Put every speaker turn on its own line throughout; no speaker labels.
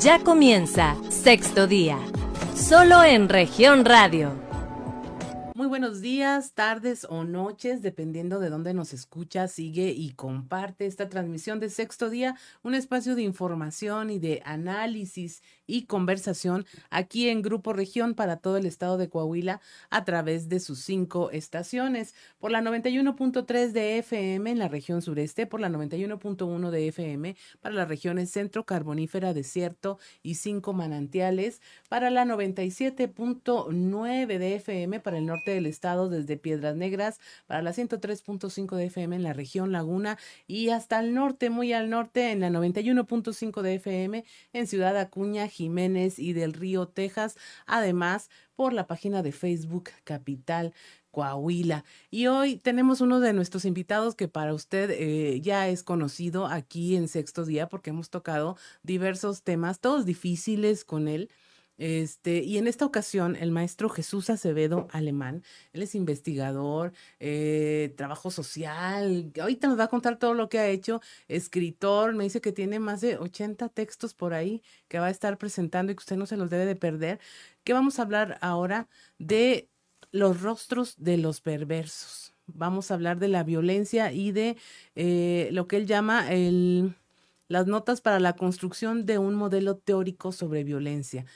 Ya comienza sexto día, solo en región radio.
Muy buenos días, tardes o noches, dependiendo de dónde nos escucha, sigue y comparte esta transmisión de sexto día, un espacio de información y de análisis y conversación aquí en Grupo Región para todo el estado de Coahuila a través de sus cinco estaciones, por la 91.3 de FM en la región sureste, por la 91.1 de FM para las regiones centro, carbonífera, desierto y cinco manantiales, para la 97.9 de FM para el norte del estado desde Piedras Negras para la 103.5 de FM en la región Laguna y hasta el norte, muy al norte en la 91.5 de FM en Ciudad Acuña, Jiménez y del Río, Texas. Además, por la página de Facebook Capital Coahuila. Y hoy tenemos uno de nuestros invitados que para usted eh, ya es conocido aquí en Sexto Día porque hemos tocado diversos temas, todos difíciles con él. Este, y en esta ocasión, el maestro Jesús Acevedo Alemán, él es investigador, eh, trabajo social, ahorita nos va a contar todo lo que ha hecho, escritor, me dice que tiene más de 80 textos por ahí que va a estar presentando y que usted no se los debe de perder, que vamos a hablar ahora de los rostros de los perversos. Vamos a hablar de la violencia y de eh, lo que él llama el, las notas para la construcción de un modelo teórico sobre violencia.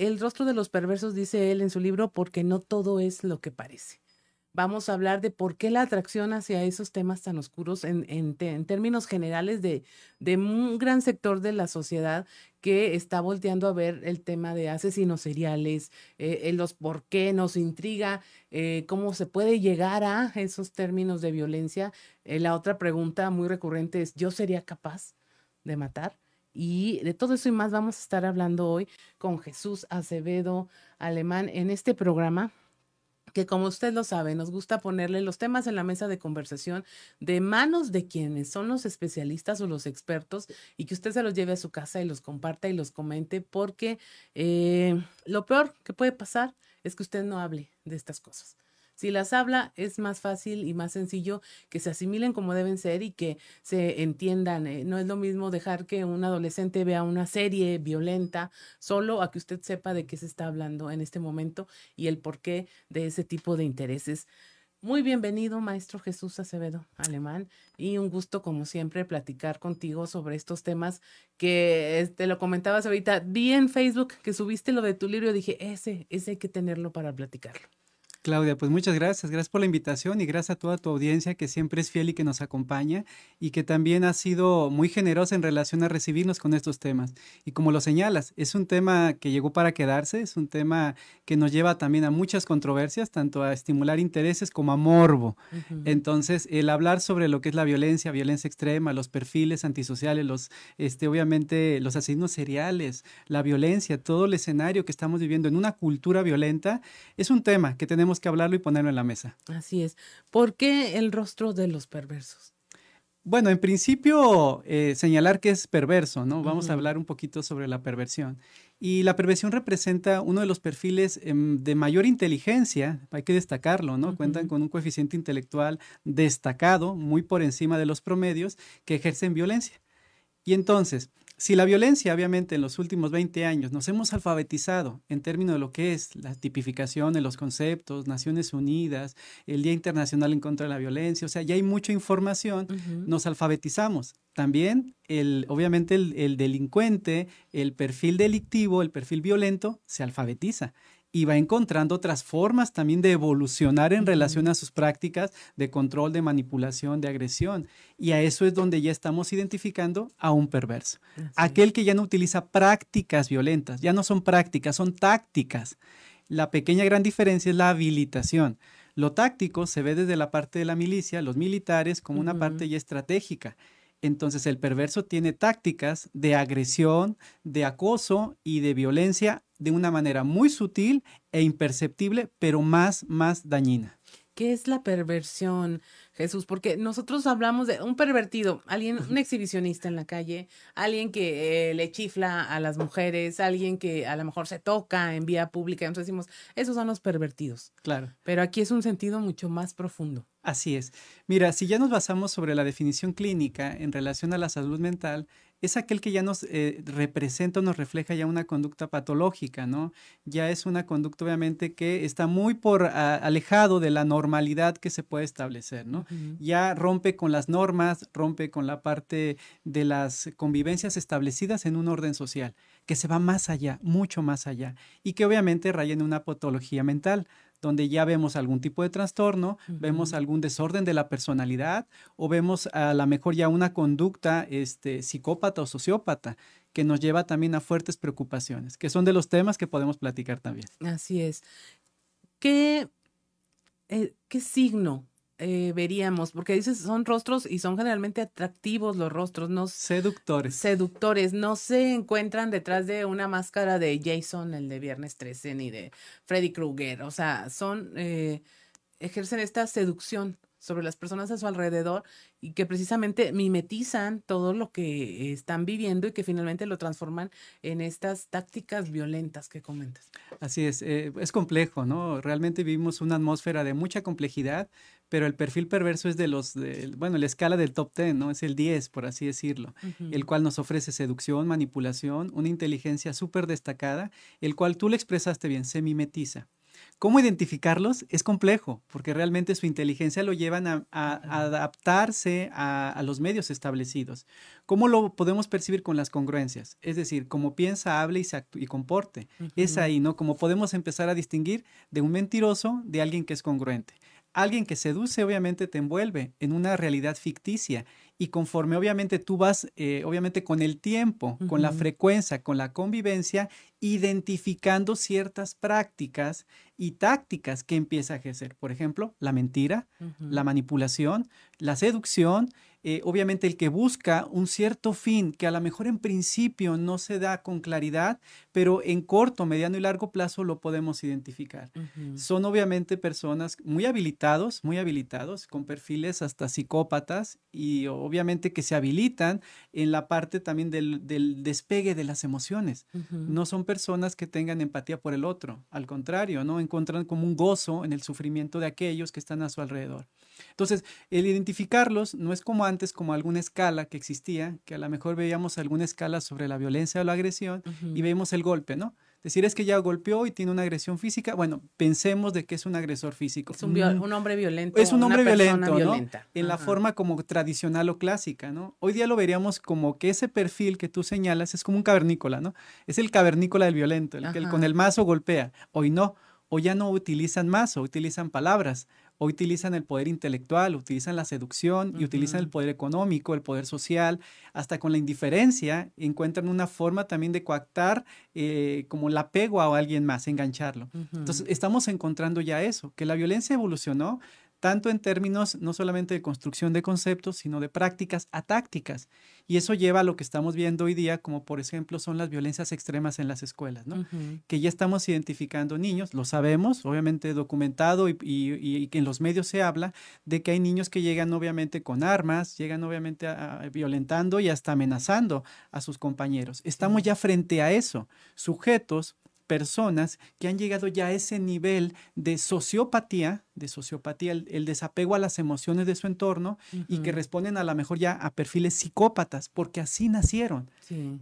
El rostro de los perversos, dice él en su libro, porque no todo es lo que parece. Vamos a hablar de por qué la atracción hacia esos temas tan oscuros en, términos generales de, un gran sector de la sociedad que está volteando a ver el tema de asesinos seriales, eh, los por qué nos intriga, eh, cómo se puede llegar a esos términos de violencia. Eh, la otra pregunta muy recurrente es, ¿yo sería capaz de matar? Y de todo eso y más vamos a estar hablando hoy con Jesús Acevedo Alemán en este programa que como usted lo sabe, nos gusta ponerle los temas en la mesa de conversación de manos de quienes son los especialistas o los expertos y que usted se los lleve a su casa y los comparta y los comente porque eh, lo peor que puede pasar es que usted no hable de estas cosas. Si las habla, es más fácil y más sencillo que se asimilen como deben ser y que se entiendan. Eh, no es lo mismo dejar que un adolescente vea una serie violenta solo a que usted sepa de qué se está hablando en este momento y el porqué de ese tipo de intereses. Muy bienvenido, maestro Jesús Acevedo Alemán, y un gusto, como siempre, platicar contigo sobre estos temas que te este, lo comentabas ahorita. Vi en Facebook que subiste lo de tu libro y dije, ese, ese hay que tenerlo para platicarlo.
Claudia, pues muchas gracias. Gracias por la invitación y gracias a toda tu audiencia que siempre es fiel y que nos acompaña y que también ha sido muy generosa en relación a recibirnos con estos temas. Y como lo señalas, es un tema que llegó para quedarse, es un tema que nos lleva también a muchas controversias, tanto a estimular intereses como a morbo. Entonces, el hablar sobre lo que es la violencia, violencia extrema, los perfiles antisociales, los, este, obviamente, los asesinos seriales, la violencia, todo el escenario que estamos viviendo en una cultura violenta, es un tema que tenemos que hablarlo y ponerlo en la mesa.
Así es. ¿Por qué el rostro de los perversos?
Bueno, en principio, eh, señalar que es perverso, ¿no? Vamos a hablar un poquito sobre la perversión. Y la perversión representa uno de los perfiles em, de mayor inteligencia, hay que destacarlo, ¿no? Cuentan con un coeficiente intelectual destacado, muy por encima de los promedios, que ejercen violencia. Y entonces, si la violencia, obviamente, en los últimos 20 años nos hemos alfabetizado en términos de lo que es la tipificación de los conceptos, Naciones Unidas, el Día Internacional en contra de la Violencia, o sea, ya hay mucha información, nos alfabetizamos. También, el, obviamente, el delincuente, el perfil delictivo, el perfil violento, se alfabetiza y va encontrando otras formas también de evolucionar en relación a sus prácticas de control, de manipulación, de agresión. Y a eso es donde ya estamos identificando a un perverso. Aquel que ya no utiliza prácticas violentas, ya no son prácticas, son tácticas. La pequeña gran diferencia es la habilitación. Lo táctico se ve desde la parte de la milicia, los militares, como una parte ya estratégica. Entonces el perverso tiene tácticas de agresión, de acoso y de violencia de una manera muy sutil e imperceptible, pero más, más dañina.
¿Qué es la perversión, Jesús? Porque nosotros hablamos de un pervertido, alguien, un exhibicionista en la calle, alguien que eh, le chifla a las mujeres, alguien que a lo mejor se toca en vía pública. Entonces decimos, esos son los pervertidos.
Claro.
Pero aquí es un sentido mucho más profundo.
Así es. Mira, si ya nos basamos sobre la definición clínica en relación a la salud mental, es aquel que ya nos eh, representa o nos refleja ya una conducta patológica, ¿no? Ya es una conducta obviamente que está muy por alejado de la normalidad que se puede establecer, ¿no? Ya rompe con las normas, rompe con la parte de las convivencias establecidas en un orden social, que se va más allá, mucho más allá, y que obviamente raya en una patología mental donde ya vemos algún tipo de trastorno, vemos algún desorden de la personalidad o vemos a lo mejor ya una conducta este, psicópata o sociópata que nos lleva también a fuertes preocupaciones, que son de los temas que podemos platicar también.
Así es. ¿Qué, eh, qué signo eh, veríamos? Porque dices, son rostros y son generalmente atractivos los rostros, no
seductores.
Seductores, no se encuentran detrás de una máscara de Jason, el de Viernes 13, ni de Freddy Krueger, o sea, son, eh, ejercen esta seducción sobre las personas a su alrededor y que precisamente mimetizan todo lo que están viviendo y que finalmente lo transforman en estas tácticas violentas que comentas.
Así es, eh, es complejo, ¿no? Realmente vivimos una atmósfera de mucha complejidad, pero el perfil perverso es de los, de, bueno, la escala del top 10, ¿no? Es el 10, por así decirlo, el cual nos ofrece seducción, manipulación, una inteligencia súper destacada, el cual tú le expresaste bien, se mimetiza. ¿Cómo identificarlos? Es complejo, porque realmente su inteligencia lo llevan a, adaptarse a, los medios establecidos. ¿Cómo lo podemos percibir con las congruencias? Es decir, cómo piensa, habla y, se y comporte. Es ahí, ¿no? Como podemos empezar a distinguir de un mentiroso de alguien que es congruente. Alguien que seduce obviamente te envuelve en una realidad ficticia. Y conforme obviamente tú vas, eh, obviamente con el tiempo, con la frecuencia, con la convivencia, identificando ciertas prácticas y tácticas que empieza a ejercer. Por ejemplo, la mentira, la manipulación, la seducción eh, obviamente el que busca un cierto fin que a lo mejor en principio no se da con claridad, pero en corto, mediano y largo plazo lo podemos identificar. Son obviamente personas muy habilitados, muy habilitados, con perfiles hasta psicópatas y obviamente que se habilitan en la parte también del, despegue de las emociones. No son personas que tengan empatía por el otro, al contrario, ¿no? Encuentran como un gozo en el sufrimiento de aquellos que están a su alrededor. Entonces, el identificarlos no es como antes, como alguna escala que existía, que a lo mejor veíamos alguna escala sobre la violencia o la agresión y vemos el golpe, ¿no? Decir es que ya golpeó y tiene una agresión física, bueno, pensemos de que es un agresor físico.
Es un, mm. hombre violento.
Es un hombre violento, ¿no? En la forma como tradicional o clásica, ¿no? Hoy día lo veríamos como que ese perfil que tú señalas es como un cavernícola, ¿no? Es el cavernícola del violento, el que con el mazo golpea. Hoy no, hoy ya no utilizan mazo, utilizan palabras o utilizan el poder intelectual, utilizan la seducción y utilizan el poder económico, el poder social, hasta con la indiferencia encuentran una forma también de coactar eh, como el apego a alguien más, engancharlo. Entonces, estamos encontrando ya eso, que la violencia evolucionó tanto en términos no solamente de construcción de conceptos, sino de prácticas a tácticas. Y eso lleva a lo que estamos viendo hoy día, como por ejemplo son las violencias extremas en las escuelas, ¿no? Que ya estamos identificando niños, lo sabemos, obviamente documentado y, y, que en los medios se habla de que hay niños que llegan obviamente con armas, llegan obviamente violentando y hasta amenazando a sus compañeros. Estamos ya frente a eso, sujetos personas que han llegado ya a ese nivel de sociopatía, de sociopatía, el, desapego a las emociones de su entorno y que responden a lo mejor ya a perfiles psicópatas, porque así nacieron.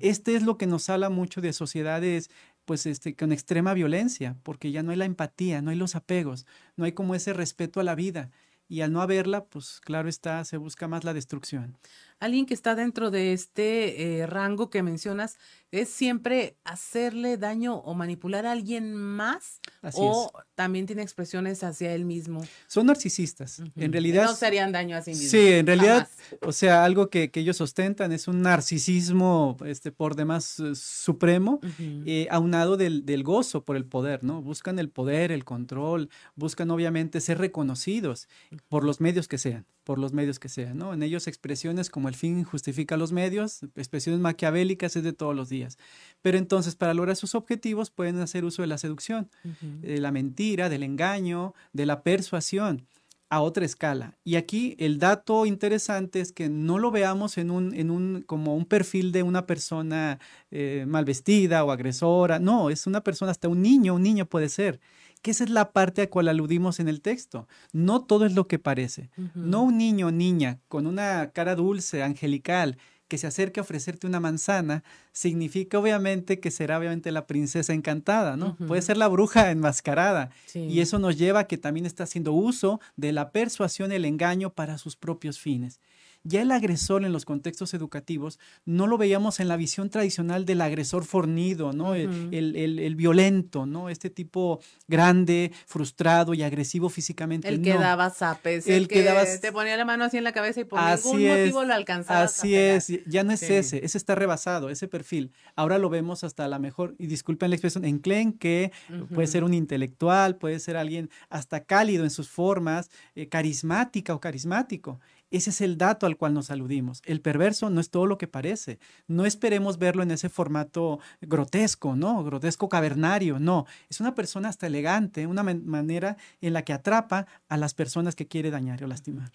Este es lo que nos habla mucho de sociedades pues este, con extrema violencia, porque ya no hay la empatía, no hay los apegos, no hay como ese respeto a la vida. Y al no haberla, pues claro está, se busca más la destrucción.
Alguien que está dentro de este eh, rango que mencionas es siempre hacerle daño o manipular a alguien más o también tiene expresiones hacia él mismo.
Son narcisistas. En realidad.
No serían daño a sí mismos.
Sí, en realidad, o sea, algo que, ellos ostentan es un narcisismo este, por demás eh, supremo, eh, aunado del, del, gozo por el poder, ¿no? Buscan el poder, el control, buscan obviamente ser reconocidos por los medios que sean por los medios que sean, ¿no? En ellos expresiones como el fin justifica los medios, expresiones maquiavélicas es de todos los días. Pero entonces, para lograr sus objetivos, pueden hacer uso de la seducción, de la mentira, del engaño, de la persuasión a otra escala. Y aquí el dato interesante es que no lo veamos en un, en un, como un perfil de una persona eh, mal vestida o agresora. No, es una persona, hasta un niño, un niño puede ser que esa es la parte a cual aludimos en el texto. No todo es lo que parece. No un niño o niña con una cara dulce, angelical, que se acerque a ofrecerte una manzana, significa obviamente que será obviamente la princesa encantada, ¿no? Puede ser la bruja enmascarada. Y eso nos lleva a que también está haciendo uso de la persuasión y el engaño para sus propios fines. Ya el agresor en los contextos educativos no lo veíamos en la visión tradicional del agresor fornido, ¿no? el, violento, ¿no? Este tipo grande, frustrado y agresivo físicamente.
El que daba zapes, el, que, te ponía la mano así en la cabeza y por ningún motivo lo alcanzaba.
Así es, ya no es ese, ese está rebasado, ese perfil. Ahora lo vemos hasta la mejor, y disculpen la expresión, enclenque, puede ser un intelectual, puede ser alguien hasta cálido en sus formas, eh, carismática o carismático. Ese es el dato al cual nos aludimos. El perverso no es todo lo que parece. No esperemos verlo en ese formato grotesco, ¿no? Grotesco cavernario, no. Es una persona hasta elegante, una manera en la que atrapa a las personas que quiere dañar o lastimar.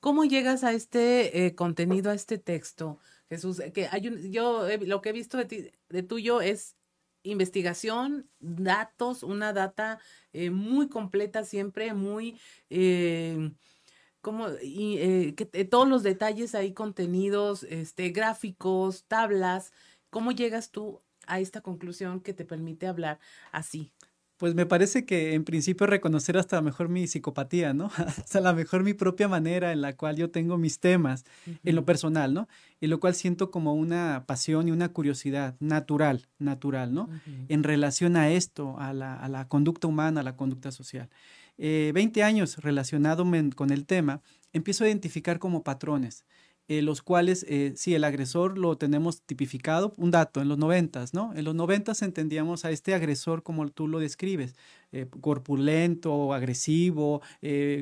¿Cómo llegas a este eh, contenido, a este texto, Jesús? Que hay yo lo que he visto de, tuyo es investigación, datos, una data eh, muy completa siempre, muy... Eh, como y, eh, que, todos los detalles ahí contenidos, este, gráficos, tablas, ¿cómo llegas tú a esta conclusión que te permite hablar así?
Pues me parece que en principio reconocer hasta mejor mi psicopatía, ¿no? hasta la mejor mi propia manera en la cual yo tengo mis temas en lo personal, ¿no? En lo cual siento como una pasión y una curiosidad natural, natural, ¿no? En relación a esto, a la, a la conducta humana, a la conducta social. 20 eh, años relacionado con el tema, empiezo a identificar como patrones. Eh, los cuales, eh, si el agresor lo tenemos tipificado, un dato, en los noventas, ¿no? En los noventas entendíamos a este agresor como tú lo describes, corpulento, agresivo,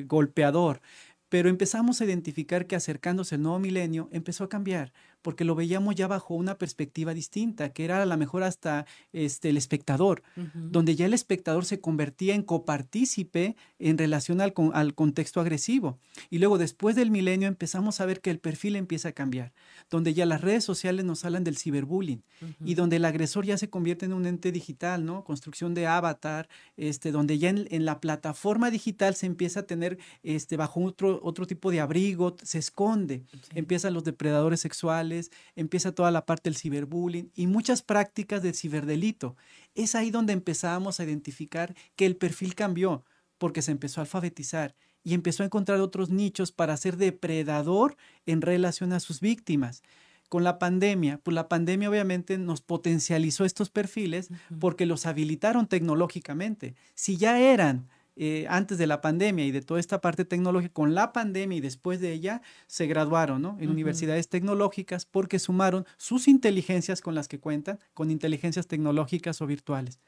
golpeador pero empezamos a identificar que acercándose el nuevo milenio empezó a cambiar, porque lo veíamos ya bajo una perspectiva distinta, que era a lo mejor hasta este, el espectador, donde ya el espectador se convertía en copartícipe en relación al, al contexto agresivo. Y luego después del milenio empezamos a ver que el perfil empieza a cambiar, donde ya las redes sociales nos hablan del ciberbullying y donde el agresor ya se convierte en un ente digital, ¿no? Construcción de avatar, este, donde ya en, la plataforma digital se empieza a tener este, bajo otro, otro tipo de abrigo, se esconde, empiezan los depredadores sexuales, empieza toda la parte del ciberbullying y muchas prácticas de ciberdelito. Es ahí donde empezamos a identificar que el perfil cambió porque se empezó a alfabetizar y empezó a encontrar otros nichos para ser depredador en relación a sus víctimas con la pandemia, pues la pandemia obviamente nos potencializó estos perfiles porque los habilitaron tecnológicamente. Si ya eran eh, antes de la pandemia y de toda esta parte tecnológica, con la pandemia y después de ella, se graduaron ¿no? en universidades tecnológicas porque sumaron sus inteligencias con las que cuentan, con inteligencias tecnológicas o virtuales.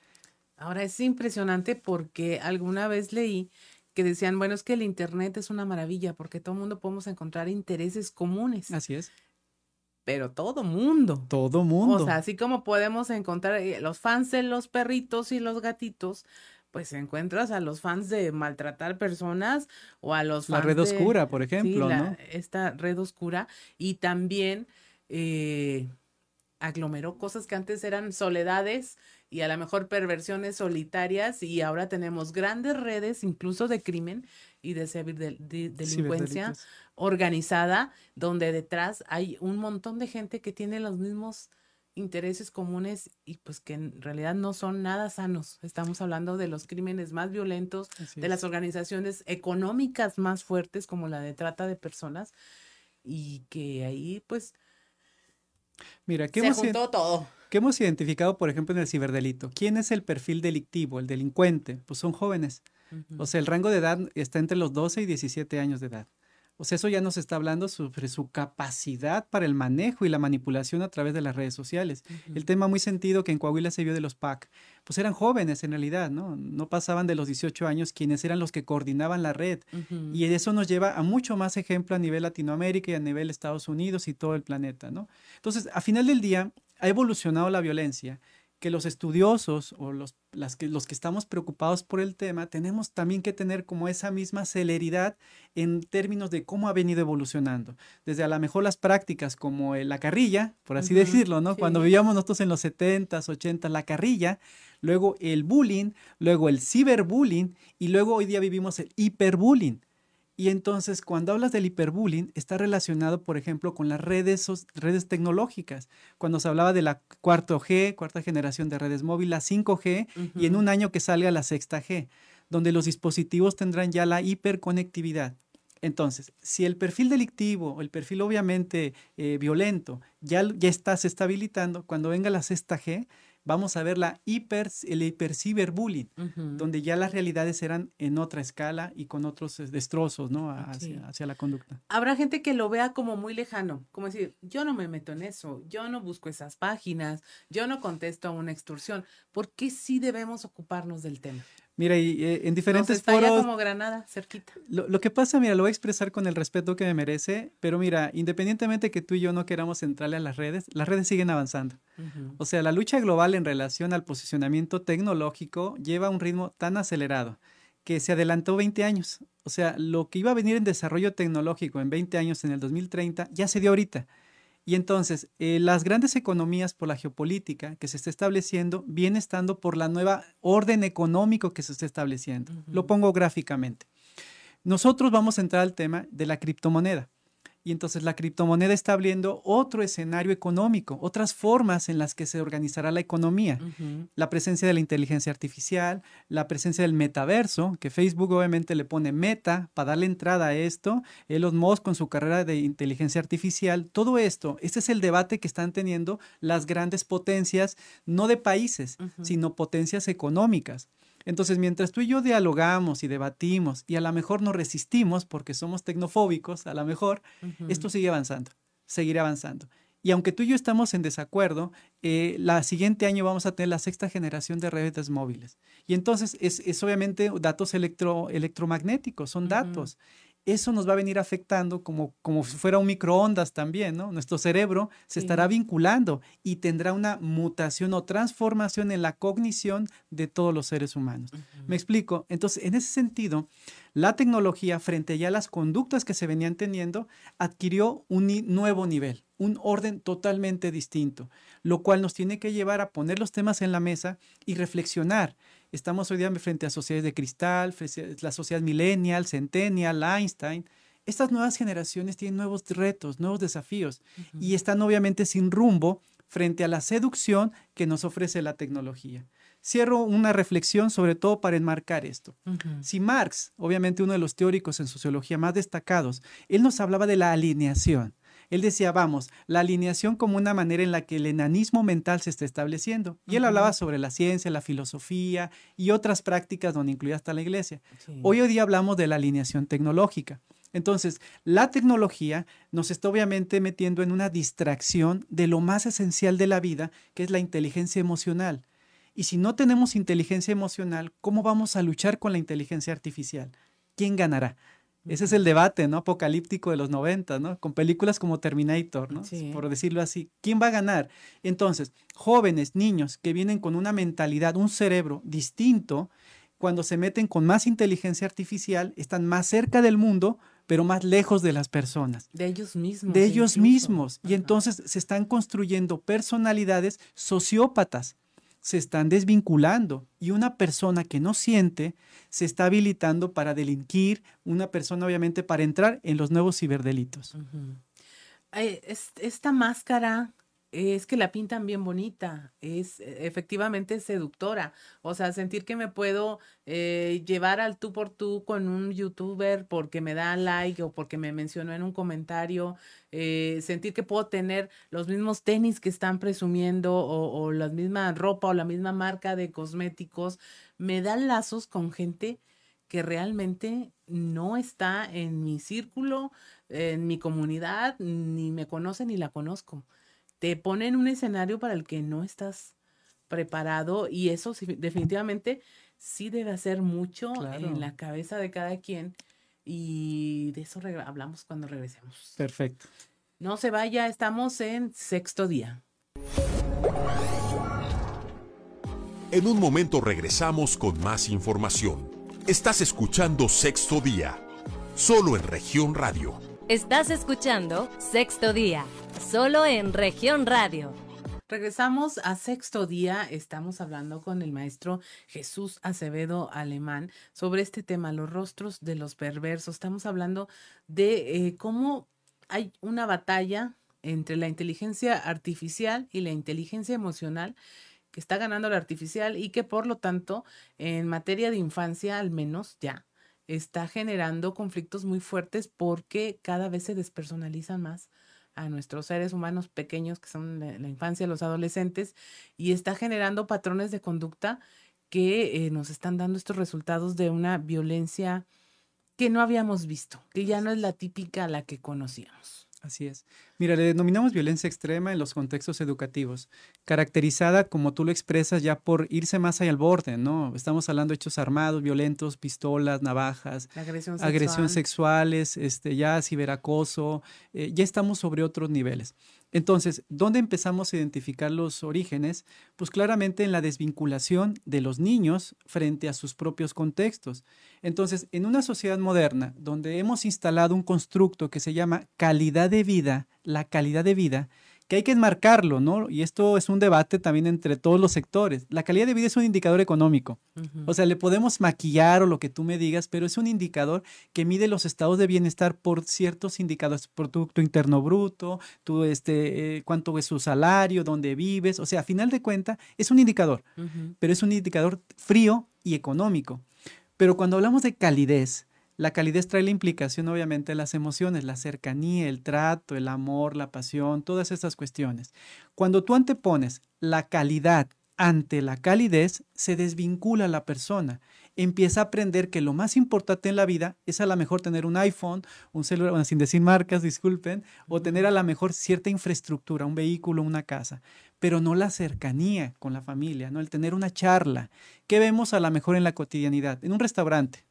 Ahora es impresionante porque alguna vez leí que decían, bueno, es que el Internet es una maravilla porque todo el mundo podemos encontrar intereses comunes.
Así es
pero todo mundo.
Todo mundo.
O sea, así como podemos encontrar eh, los fans de los perritos y los gatitos, pues encuentras a los fans de maltratar personas o a los
fans
La
red oscura, por ejemplo, ¿no?
Esta red oscura y también eh, aglomeró cosas que antes eran soledades y a lo mejor perversiones solitarias y ahora tenemos grandes redes incluso de crimen y de, de delincuencia organizada donde detrás hay un montón de gente que tiene los mismos intereses comunes y pues que en realidad no son nada sanos. Estamos hablando de los crímenes más violentos, de las organizaciones económicas más fuertes como la de trata de personas y que ahí pues
Mira, ¿qué
se
hemos,
juntó todo.
¿Qué hemos identificado, por ejemplo, en el ciberdelito? ¿Quién es el perfil delictivo, el delincuente? Pues son jóvenes. O sea, el rango de edad está entre los 12 y 17 años de edad. O sea, eso ya nos está hablando sobre su capacidad para el manejo y la manipulación a través de las redes sociales. El tema muy sentido que en Coahuila se vio de los PAC, pues eran jóvenes en realidad, ¿no? No pasaban de los 18 años quienes eran los que coordinaban la red. Y eso nos lleva a mucho más ejemplo a nivel Latinoamérica y a nivel Estados Unidos y todo el planeta, ¿no? Entonces, a final del día, ha evolucionado la violencia que los estudiosos o los, las que, los que estamos preocupados por el tema tenemos también que tener como esa misma celeridad en términos de cómo ha venido evolucionando. Desde a lo mejor las prácticas como la carrilla, por así decirlo, ¿no? Cuando vivíamos nosotros en los 70s, 80s, la carrilla, luego el bullying, luego el ciberbullying y luego hoy día vivimos el hiperbullying Y entonces, cuando hablas del hiperbullying, está relacionado, por ejemplo, con las redes, redes tecnológicas. Cuando se hablaba de la cuarto G, cuarta generación de redes móviles, la 5G, y en un año que salga la sexta G, donde los dispositivos tendrán ya la hiperconectividad. Entonces, si el perfil delictivo el perfil obviamente eh, violento ya, ya está se está habilitando, cuando venga la sexta G, vamos a ver la hiper, el hiperciberbullying, donde ya las realidades eran en otra escala y con otros eh, destrozos, ¿no? Hacia, hacia, la conducta.
Habrá gente que lo vea como muy lejano, como decir, yo no me meto en eso, yo no busco esas páginas, yo no contesto a una extorsión. ¿Por qué sí debemos ocuparnos del tema?
Mira, y eh, en diferentes Nos está
como Granada, cerquita.
Lo, que pasa, mira, lo voy a expresar con el respeto que me merece, pero mira, independientemente que tú y yo no queramos entrarle a las redes, las redes siguen avanzando. O sea, la lucha global en relación al posicionamiento tecnológico lleva un ritmo tan acelerado que se adelantó 20 años. O sea, lo que iba a venir en desarrollo tecnológico en 20 años, en el 2030, ya se dio ahorita. Y entonces, eh, las grandes economías por la geopolítica que se está estableciendo viene estando por la nueva orden económico que se está estableciendo. Lo pongo gráficamente. Nosotros vamos a entrar al tema de la criptomoneda. Y entonces la criptomoneda está abriendo otro escenario económico, otras formas en las que se organizará la economía. La presencia de la inteligencia artificial, la presencia del metaverso, que Facebook obviamente le pone meta para darle entrada a esto, Elon Musk con su carrera de inteligencia artificial, todo esto, este es el debate que están teniendo las grandes potencias, no de países, sino potencias económicas. Entonces, mientras tú y yo dialogamos y debatimos y a lo mejor nos resistimos porque somos tecnofóbicos, a lo mejor, esto sigue avanzando, seguirá avanzando. Y aunque tú y yo estamos en desacuerdo, eh, la siguiente año vamos a tener la sexta generación de redes móviles. Y entonces es, obviamente datos electro, electromagnéticos, son datos eso nos va a venir afectando como, como si fuera un microondas también, ¿no? Nuestro cerebro se estará vinculando y tendrá una mutación o transformación en la cognición de todos los seres humanos. ¿Me explico? Entonces, en ese sentido, la tecnología, frente ya a las conductas que se venían teniendo, adquirió un nuevo nivel, un orden totalmente distinto, lo cual nos tiene que llevar a poner los temas en la mesa y reflexionar Estamos hoy día frente a sociedades de cristal, la sociedad millennial, centennial, Einstein. Estas nuevas generaciones tienen nuevos retos, nuevos desafíos y están obviamente sin rumbo frente a la seducción que nos ofrece la tecnología. Cierro una reflexión sobre todo para enmarcar esto. Si Marx, obviamente uno de los teóricos en sociología más destacados, él nos hablaba de la alineación. Él decía, vamos, la alineación como una manera en la que el enanismo mental se está estableciendo. Y él hablaba sobre la ciencia, la filosofía y otras prácticas donde incluía hasta la iglesia. Hoy hoy día hablamos de la alineación tecnológica. Entonces, la tecnología nos está obviamente metiendo en una distracción de lo más esencial de la vida, que es la inteligencia emocional. Y si no tenemos inteligencia emocional, ¿cómo vamos a luchar con la inteligencia artificial? ¿Quién ganará? Ese es el debate, ¿no? Apocalíptico de los 90, ¿no? Con películas como Terminator, ¿no? Por decirlo así. ¿Quién va a ganar? Entonces, jóvenes, niños que vienen con una mentalidad, un cerebro distinto, cuando se meten con más inteligencia artificial, están más cerca del mundo, pero más lejos de las personas.
De ellos mismos.
De ellos mismos. Y entonces se están construyendo personalidades sociópatas se están desvinculando y una persona que no siente se está habilitando para delinquir, una persona obviamente para entrar en los nuevos ciberdelitos.
esta máscara es que la pintan bien bonita, es e, efectivamente seductora, o sea, sentir que me puedo eh, llevar al tú por tú con un youtuber porque me da like o porque me mencionó en un comentario, eh, sentir que puedo tener los mismos tenis que están presumiendo o, o la misma ropa o la misma marca de cosméticos, me da lazos con gente que realmente no está en mi círculo, en mi comunidad, ni me conoce ni la conozco te pone en un escenario para el que no estás preparado y eso definitivamente sí debe hacer mucho en la cabeza de cada quien y de eso hablamos cuando regresemos.
Perfecto.
No se vaya, estamos en sexto día.
En un momento regresamos con más información. Estás escuchando Sexto Día, solo en región radio
Estás escuchando Sexto Día, solo en región radio.
Regresamos a sexto día. Estamos hablando con el maestro Jesús Acevedo Alemán sobre este tema, los rostros de los perversos. Estamos hablando de eh, cómo hay una batalla entre la inteligencia artificial y la inteligencia emocional que está ganando la artificial y que por lo tanto en materia de infancia al menos ya está generando conflictos muy fuertes porque cada vez se despersonalizan más a nuestros seres humanos pequeños, que son la, infancia, los adolescentes, y está generando patrones de conducta que eh, nos están dando estos resultados de una violencia que no habíamos visto, que ya no es la típica la que conocíamos.
Así es. Mira, le denominamos violencia extrema en los contextos educativos, caracterizada, como tú lo expresas, ya por irse más allá al borde, ¿no? Estamos hablando de hechos armados, violentos, pistolas, navajas,
agresión
agresiones sexuales, este, ya ciberacoso, eh, ya estamos sobre otros niveles. Entonces, ¿dónde empezamos a identificar los orígenes? Pues claramente en la desvinculación de los niños frente a sus propios contextos. Entonces, en una sociedad moderna donde hemos instalado un constructo que se llama calidad de vida, la calidad de vida, que hay que enmarcarlo, ¿no? Y esto es un debate también entre todos los sectores. La calidad de vida es un indicador económico. O sea, le podemos maquillar o lo que tú me digas, pero es un indicador que mide los estados de bienestar por ciertos indicadores, Producto Interno Bruto, tú, este, eh, cuánto es su salario, dónde vives. O sea, a final de cuentas, es un indicador, pero es un indicador frío y económico. Pero cuando hablamos de calidez, la calidez trae la implicación, obviamente, de las emociones, la cercanía, el trato, el amor, la pasión, todas esas cuestiones. Cuando tú antepones la calidad ante la calidez, se desvincula la persona. Empieza a aprender que lo más importante en la vida es a lo mejor tener un iPhone, un celular, sin decir marcas, disculpen, o tener a lo mejor cierta infraestructura, un vehículo, una casa pero no la cercanía con la familia, ¿no? El tener una charla. ¿Qué vemos a lo mejor en la cotidianidad? En un restaurante,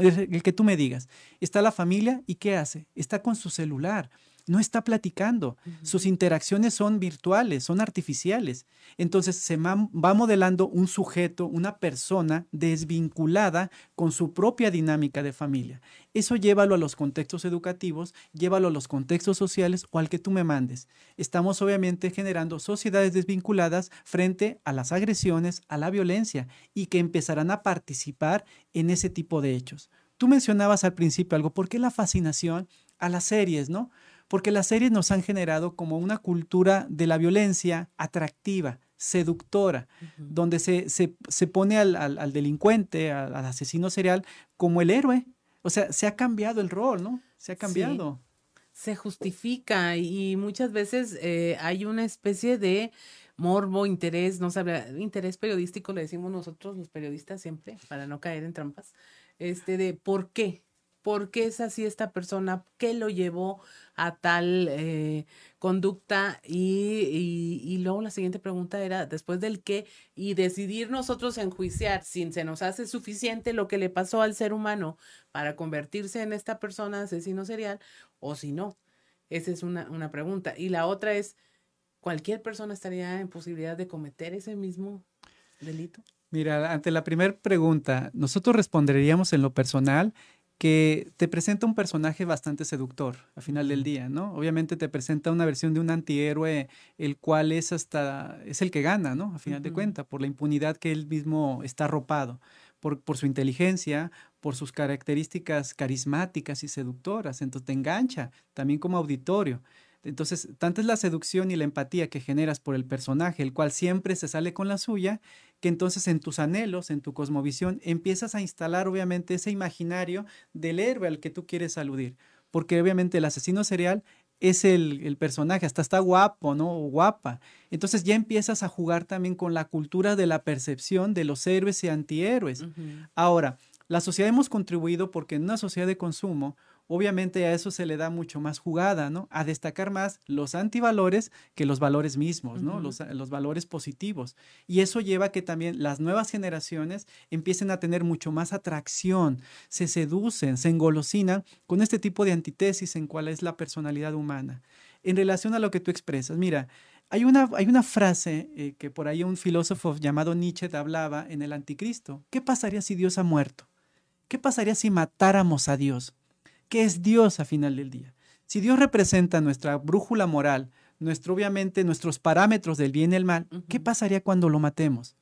el que tú me digas, está la familia y ¿qué hace? Está con su celular no está platicando. Sus interacciones son virtuales, son artificiales. Entonces se va modelando un sujeto, una persona desvinculada con su propia dinámica de familia. Eso llévalo a los contextos educativos, llévalo a los contextos sociales o al que tú me mandes. Estamos obviamente generando sociedades desvinculadas frente a las agresiones, a la violencia y que empezarán a participar en ese tipo de hechos. Tú mencionabas al principio algo, ¿por qué la fascinación a las series, no? Porque las series nos han generado como una cultura de la violencia atractiva, seductora, donde se, se, pone al, delincuente, al, asesino serial, como el héroe. O sea, se ha cambiado el rol, ¿no? Se ha cambiado.
Se justifica y muchas veces eh, hay una especie de morbo, interés, no sabe, interés periodístico, le decimos nosotros los periodistas siempre, para no caer en trampas, este de por qué, por qué es así esta persona, qué lo llevó a tal eh, conducta y, y, luego la siguiente pregunta era después del qué y decidir nosotros enjuiciar si se nos hace suficiente lo que le pasó al ser humano para convertirse en esta persona asesino serial o si no. Esa es una, una pregunta. Y la otra es, ¿cualquier persona estaría en posibilidad de cometer ese mismo delito?
Mira, ante la primera pregunta, nosotros responderíamos en lo personal que te presenta un personaje bastante seductor a final del día, ¿no? Obviamente te presenta una versión de un antihéroe, el cual es hasta, es el que gana, ¿no? A final de cuentas, por la impunidad que él mismo está arropado, por, por su inteligencia, por sus características carismáticas y seductoras, entonces te engancha también como auditorio. Entonces, tanto es la seducción y la empatía que generas por el personaje, el cual siempre se sale con la suya, que entonces en tus anhelos, en tu cosmovisión, empiezas a instalar obviamente ese imaginario del héroe al que tú quieres aludir. Porque obviamente el asesino serial es el, personaje, hasta está guapo, ¿no? O guapa. Entonces ya empiezas a jugar también con la cultura de la percepción de los héroes y antihéroes. Ahora, la sociedad hemos contribuido porque en una sociedad de consumo, obviamente a eso se le da mucho más jugada, ¿no? A destacar más los antivalores que los valores mismos, ¿no? los, los, valores positivos. Y eso lleva a que también las nuevas generaciones empiecen a tener mucho más atracción, se seducen, se engolosinan con este tipo de antitesis en cuál es la personalidad humana. En relación a lo que tú expresas, mira, hay una, hay una frase eh, que por ahí un filósofo llamado Nietzsche hablaba en el Anticristo. ¿Qué pasaría si Dios ha muerto? ¿Qué pasaría si matáramos a Dios? ¿Qué es Dios a final del día? Si Dios representa nuestra brújula moral, nuestro, obviamente, nuestros parámetros del bien y el mal, ¿qué pasaría cuando lo matemos?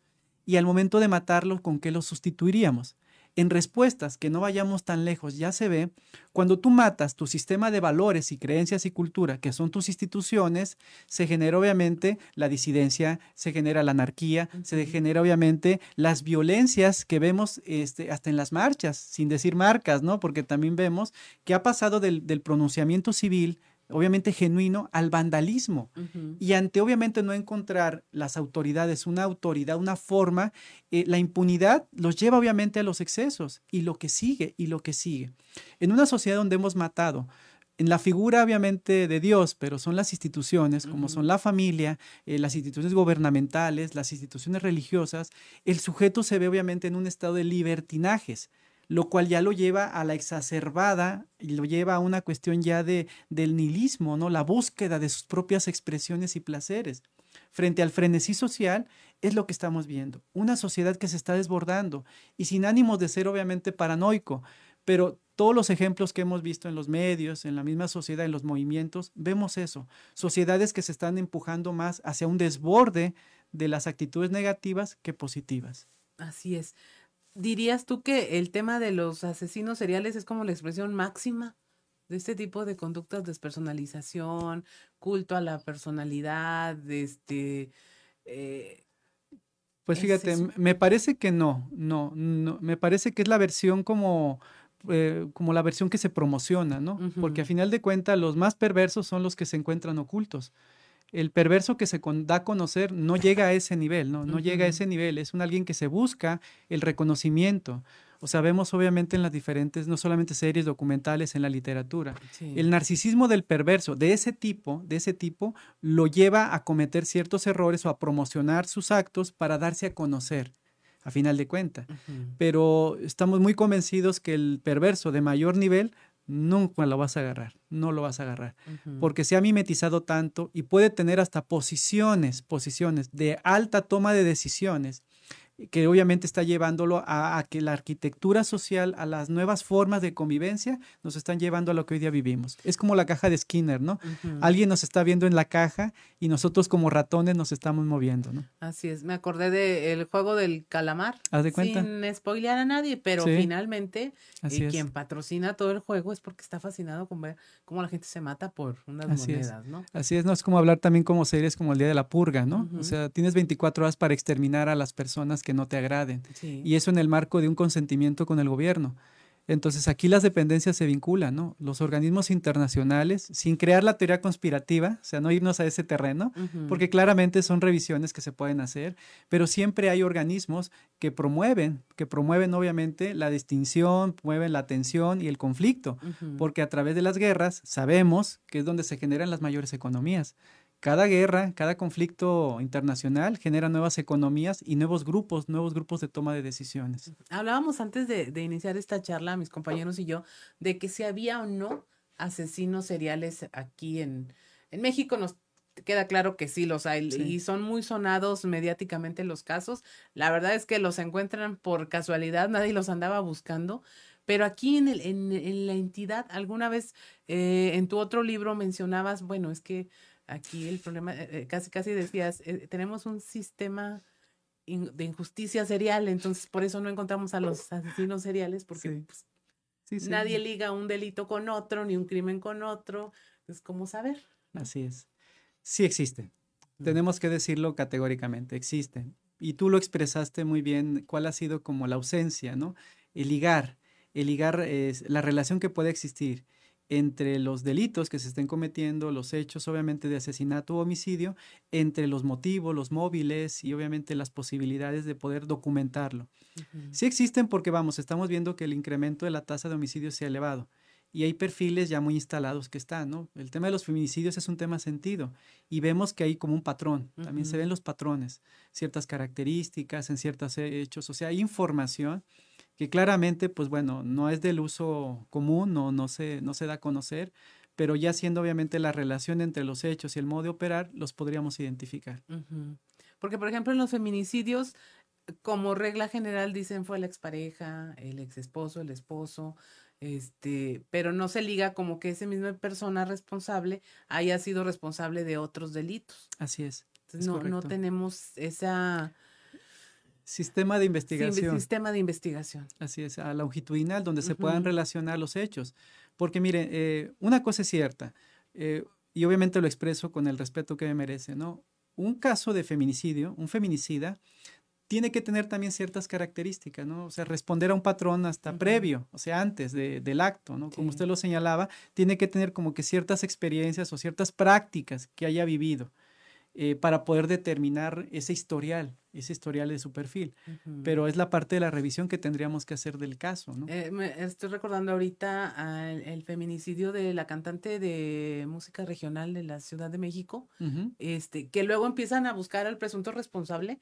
Y al momento de matarlo, ¿con qué lo sustituiríamos? En respuestas que no vayamos tan lejos, ya se ve, cuando tú matas tu sistema de valores y creencias y cultura, que son tus instituciones, se genera obviamente la disidencia, se genera la anarquía, se genera obviamente las violencias que vemos este, hasta en las marchas, sin decir marcas, ¿no? Porque también vemos que ha pasado del, del pronunciamiento civil obviamente genuino, al vandalismo. Y ante obviamente no encontrar las autoridades una autoridad, una forma, eh, la impunidad los lleva obviamente a los excesos y lo que sigue y lo que sigue. En una sociedad donde hemos matado, en la figura obviamente de Dios, pero son las instituciones, como son la familia, eh, las instituciones gubernamentales, las instituciones religiosas, el sujeto se ve obviamente en un estado de libertinajes lo cual ya lo lleva a la exacerbada y lo lleva a una cuestión ya de, del nihilismo, ¿no? La búsqueda de sus propias expresiones y placeres. Frente al frenesí social es lo que estamos viendo, una sociedad que se está desbordando y sin ánimos de ser obviamente paranoico, pero todos los ejemplos que hemos visto en los medios, en la misma sociedad, en los movimientos, vemos eso, sociedades que se están empujando más hacia un desborde de las actitudes negativas que positivas.
Así es. ¿Dirías tú que el tema de los asesinos seriales es como la expresión máxima de este tipo de conductas, despersonalización, culto a la personalidad, este...
Eh, pues fíjate, me parece que no, no, no, me parece que es la versión como, eh, como la versión que se promociona, ¿no? Porque a final de cuentas los más perversos son los que se encuentran ocultos el perverso que se da a conocer no llega a ese nivel, ¿no? No llega a ese nivel, es un alguien que se busca el reconocimiento. O sea, vemos obviamente en las diferentes, no solamente series documentales, en la literatura. El narcisismo del perverso, de ese tipo, de ese tipo, lo lleva a cometer ciertos errores o a promocionar sus actos para darse a conocer, a final de cuentas. Pero estamos muy convencidos que el perverso de mayor nivel nunca lo vas a agarrar, no lo vas a agarrar, porque se ha mimetizado tanto y puede tener hasta posiciones, posiciones de alta toma de decisiones que obviamente está llevándolo a, que la arquitectura social, a las nuevas formas de convivencia, nos están llevando a lo que hoy día vivimos. Es como la caja de Skinner, ¿no? Alguien nos está viendo en la caja y nosotros como ratones nos estamos moviendo, ¿no?
Así es, me acordé del juego del calamar.
¿Haz de cuenta?
Sin spoilear a nadie, pero finalmente eh, quien patrocina todo el juego es porque está fascinado con ver cómo la gente se mata por unas monedas, ¿no?
Así es, no es como hablar también como series como el Día de la Purga, ¿no? O sea, tienes 24 horas para exterminar a las personas que no te agraden. Y eso en el marco de un consentimiento con el gobierno. Entonces aquí las dependencias se vinculan, ¿no? Los organismos internacionales, sin crear la teoría conspirativa, o sea, no irnos a ese terreno, porque claramente son revisiones que se pueden hacer, pero siempre hay organismos que promueven, que promueven obviamente la distinción, promueven la tensión y el conflicto, porque a través de las guerras sabemos que es donde se generan las mayores economías cada guerra, cada conflicto internacional genera nuevas economías y nuevos grupos, nuevos grupos de toma de decisiones.
Hablábamos antes de, iniciar esta charla, mis compañeros y yo, de que si había o no asesinos seriales aquí en, en México. Nos queda claro que sí los hay y son muy sonados mediáticamente los casos. La verdad es que los encuentran por casualidad, nadie los andaba buscando. Pero aquí en, el, en, la entidad, alguna vez eh, en tu otro libro mencionabas, bueno, es que Aquí el problema, eh, eh, casi casi decías, eh, tenemos un sistema de injusticia serial, entonces por eso no encontramos a los asesinos seriales, porque pues, nadie liga un delito con otro, ni un crimen con otro. Es como saber.
Así es. Sí existe. Tenemos que decirlo categóricamente, existe. Y tú lo expresaste muy bien, cuál ha sido como la ausencia, ¿no? El ligar, el ligar es la relación que puede existir entre los delitos que se estén cometiendo, los hechos obviamente de asesinato o homicidio, entre los motivos, los móviles y obviamente las posibilidades de poder documentarlo. Sí existen porque vamos, estamos viendo que el incremento de la tasa de homicidios se ha elevado y hay perfiles ya muy instalados que están, ¿no? El tema de los feminicidios es un tema sentido y vemos que hay como un patrón, también se ven los patrones, ciertas características en ciertos hechos, o sea, hay información que claramente, pues bueno, no es del uso común, no, no, se, no se da a conocer, pero ya siendo obviamente la relación entre los hechos y el modo de operar, los podríamos identificar.
Porque, por ejemplo, en los feminicidios, como regla general dicen fue la expareja, el ex esposo, el esposo, este, pero no se liga como que esa misma persona responsable haya sido responsable de otros delitos.
Así es.
Entonces, no, no tenemos esa
sistema de investigación.
sistema de investigación.
Así es, a longitudinal, donde se puedan relacionar los hechos. Porque mire, eh, una cosa es cierta, eh, y obviamente lo expreso con el respeto que me merece, ¿no? Un caso de feminicidio, un feminicida, tiene que tener también ciertas características, ¿no? O sea, responder a un patrón hasta previo, o sea, antes del acto, ¿no? Como usted lo señalaba, tiene que tener como que ciertas experiencias o ciertas prácticas que haya vivido. Eh, para poder determinar ese historial, ese historial de su perfil. Pero es la parte de la revisión que tendríamos que hacer del caso, ¿no?
Eh, me estoy recordando ahorita el, feminicidio de la cantante de música regional de la Ciudad de México, este, que luego empiezan a buscar al presunto responsable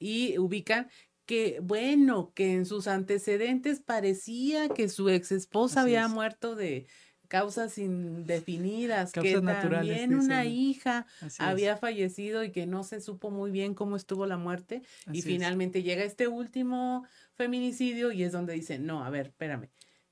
y ubican que, bueno, que en sus antecedentes parecía que su ex esposa había muerto de causas indefinidas, que también una hija había fallecido y que no se supo muy bien cómo estuvo la muerte. y finalmente llega este último feminicidio y es donde dicen, no, a ver, espérame.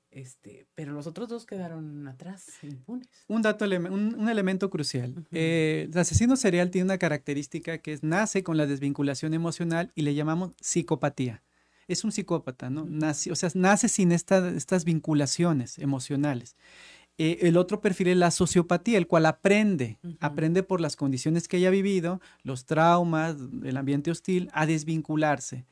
Este, pero los otros dos quedaron atrás, impunes.
Un dato, un, elemento crucial. Eh, el asesino serial tiene una característica que es nace con la desvinculación emocional y le llamamos psicopatía. Es un psicópata, ¿no? Nace, o sea, nace sin estas vinculaciones emocionales. Eh, el otro perfil es la sociopatía, el cual aprende, aprende por las condiciones que haya vivido, los traumas, el ambiente hostil, a desvincularse.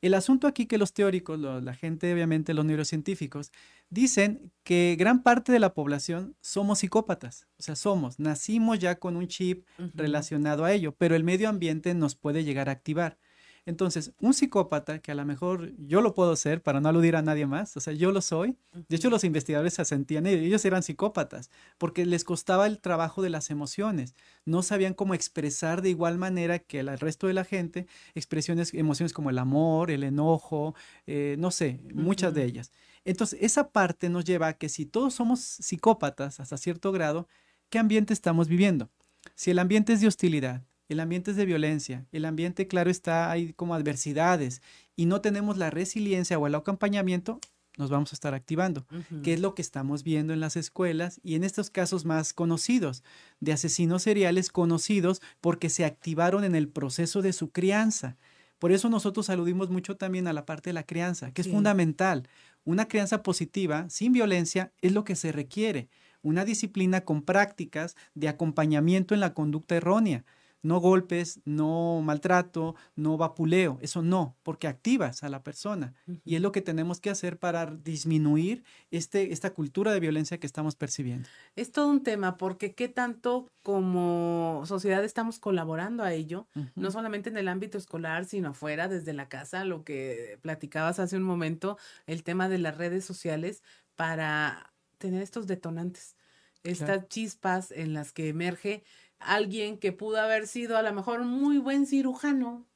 El asunto aquí que los teóricos, la gente, obviamente los neurocientíficos, dicen que gran parte de la población somos psicópatas, o sea, somos, nacimos ya con un chip relacionado a ello, pero el medio ambiente nos puede llegar a activar. Entonces, un psicópata, que a lo mejor yo lo puedo ser para no aludir a nadie más, o sea, yo lo soy. De hecho, los investigadores se sentían, ellos eran psicópatas, porque les costaba el trabajo de las emociones. No sabían cómo expresar de igual manera que el resto de la gente expresiones, emociones como el amor, el enojo, eh, no sé, muchas de ellas. Entonces, esa parte nos lleva a que si todos somos psicópatas hasta cierto grado, ¿qué ambiente estamos viviendo? Si el ambiente es de hostilidad, el ambiente es de violencia, el ambiente, claro, está ahí como adversidades y no tenemos la resiliencia o el acompañamiento, nos vamos a estar activando, que es lo que estamos viendo en las escuelas y en estos casos más conocidos, de asesinos seriales conocidos porque se activaron en el proceso de su crianza. Por eso nosotros aludimos mucho también a la parte de la crianza, que es fundamental. Una crianza positiva, sin violencia, es lo que se requiere. Una disciplina con prácticas de acompañamiento en la conducta errónea no golpes, no maltrato, no vapuleo, eso no, porque activas a la persona. Y es lo que tenemos que hacer para disminuir este, esta cultura de violencia que estamos percibiendo.
Es todo un tema, porque qué tanto como sociedad estamos colaborando a ello, no solamente en el ámbito escolar, sino afuera, desde la casa, lo que platicabas hace un momento, el tema de las redes sociales, para tener estos detonantes, estas chispas en las que emerge alguien que pudo haber sido a lo mejor un muy buen cirujano,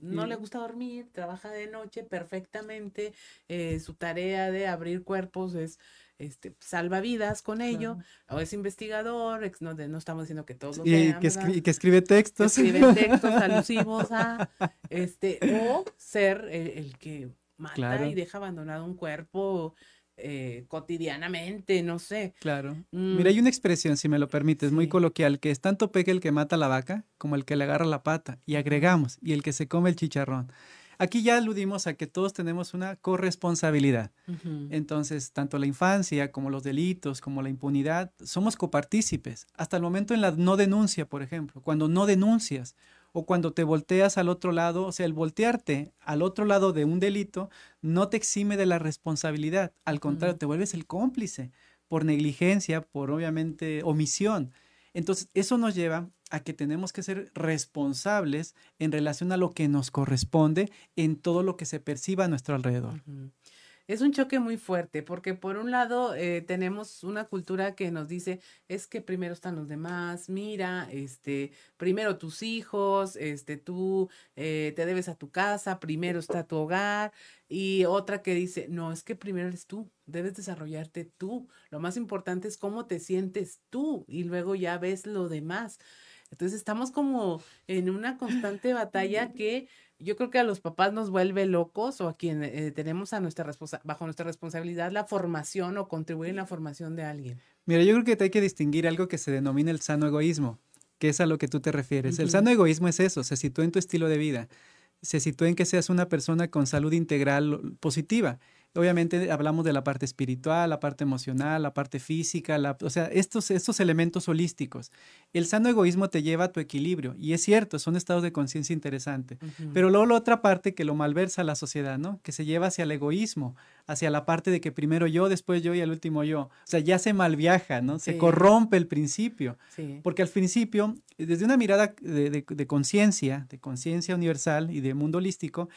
no le gusta dormir, trabaja de noche perfectamente, eh, su tarea de abrir cuerpos es este, salva vidas con ello, o es investigador, no, no, estamos diciendo que todos lo
y, que, escribe textos.
escribe textos alusivos a, este, o ser el, que mata y deja abandonado un cuerpo eh, cotidianamente, no sé.
Claro. Mm. Mira, hay una expresión, si me lo permites, muy coloquial, que es tanto peque el que mata la vaca como el que le agarra la pata. Y agregamos, y el que se come el chicharrón. Aquí ya aludimos a que todos tenemos una corresponsabilidad. Entonces, tanto la infancia como los delitos, como la impunidad, somos copartícipes. Hasta el momento en la no denuncia, por ejemplo, cuando no denuncias o cuando te volteas al otro lado, o sea, el voltearte al otro lado de un delito no te exime de la responsabilidad, al contrario, te vuelves el cómplice por negligencia, por obviamente omisión. Entonces, eso nos lleva a que tenemos que ser responsables en relación a lo que nos corresponde en todo lo que se perciba a nuestro alrededor
es un choque muy fuerte porque por un lado eh, tenemos una cultura que nos dice es que primero están los demás, mira, este, primero tus hijos, este, tú eh, te debes a tu casa, primero está tu hogar y otra que dice, no, es que primero eres tú, debes desarrollarte tú, lo más importante es cómo te sientes tú y luego ya ves lo demás. Entonces estamos como en una constante batalla que yo creo que a los papás nos vuelve locos o a quien eh, tenemos a nuestra bajo nuestra responsabilidad la formación o contribuir en la formación de alguien.
Mira, yo creo que te hay que distinguir algo que se denomina el sano egoísmo, que es a lo que tú te refieres. El sano egoísmo es eso, se sitúa en tu estilo de vida, se sitúa en que seas una persona con salud integral positiva. Obviamente hablamos de la parte espiritual, la parte emocional, la parte física, la, o sea, estos, estos elementos holísticos. El sano egoísmo te lleva a tu equilibrio y es cierto, son estados de conciencia interesantes. Pero luego la otra parte que lo malversa la sociedad, ¿no? Que se lleva hacia el egoísmo, hacia la parte de que primero yo, después yo y al último yo. O sea, ya se malviaja, ¿no? Se corrompe el principio. Porque al principio, desde una mirada de, de conciencia, de conciencia universal y de mundo holístico,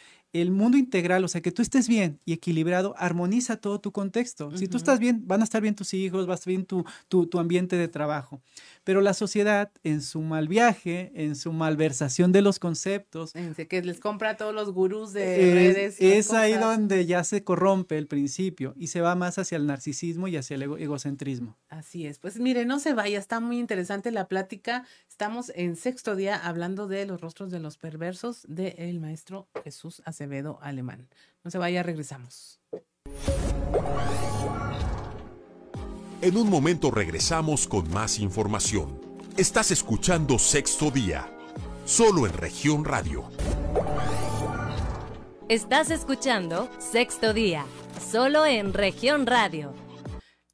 el mundo integral, o sea, que tú estés bien y equilibrado, armoniza todo tu contexto. Si tú estás bien, van a estar bien tus hijos, va a estar bien tu, tu, ambiente de trabajo. Pero la sociedad, en su mal viaje, en su malversación de los conceptos.
Que les compra a todos los gurús de redes.
Es ahí donde ya se corrompe el principio y se va más hacia el narcisismo y hacia el egocentrismo.
Así es. Pues mire, no se vaya, está muy interesante la plática. Estamos en sexto día hablando de los rostros de los perversos del maestro Jesús Acevedo Alemán. No se vaya, regresamos.
En un momento regresamos con más información. Estás escuchando Sexto Día, solo en región radio.
Estás escuchando Sexto Día, solo en región radio.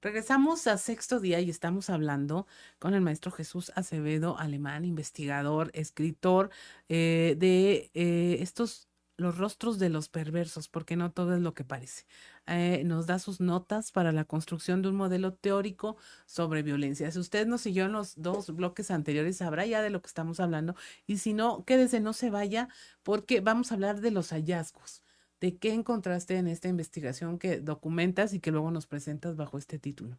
Regresamos a sexto día y estamos hablando con el maestro Jesús Acevedo, alemán, investigador, escritor eh, de eh, estos los rostros de los perversos, porque no todo es lo que parece. Eh, nos da sus notas para la construcción de un modelo teórico sobre violencia. Si usted nos siguió en los dos bloques anteriores, sabrá ya de lo que estamos hablando. Y si no, quédese, no se vaya, porque vamos a hablar de los hallazgos de qué encontraste en esta investigación que documentas y que luego nos presentas bajo este título.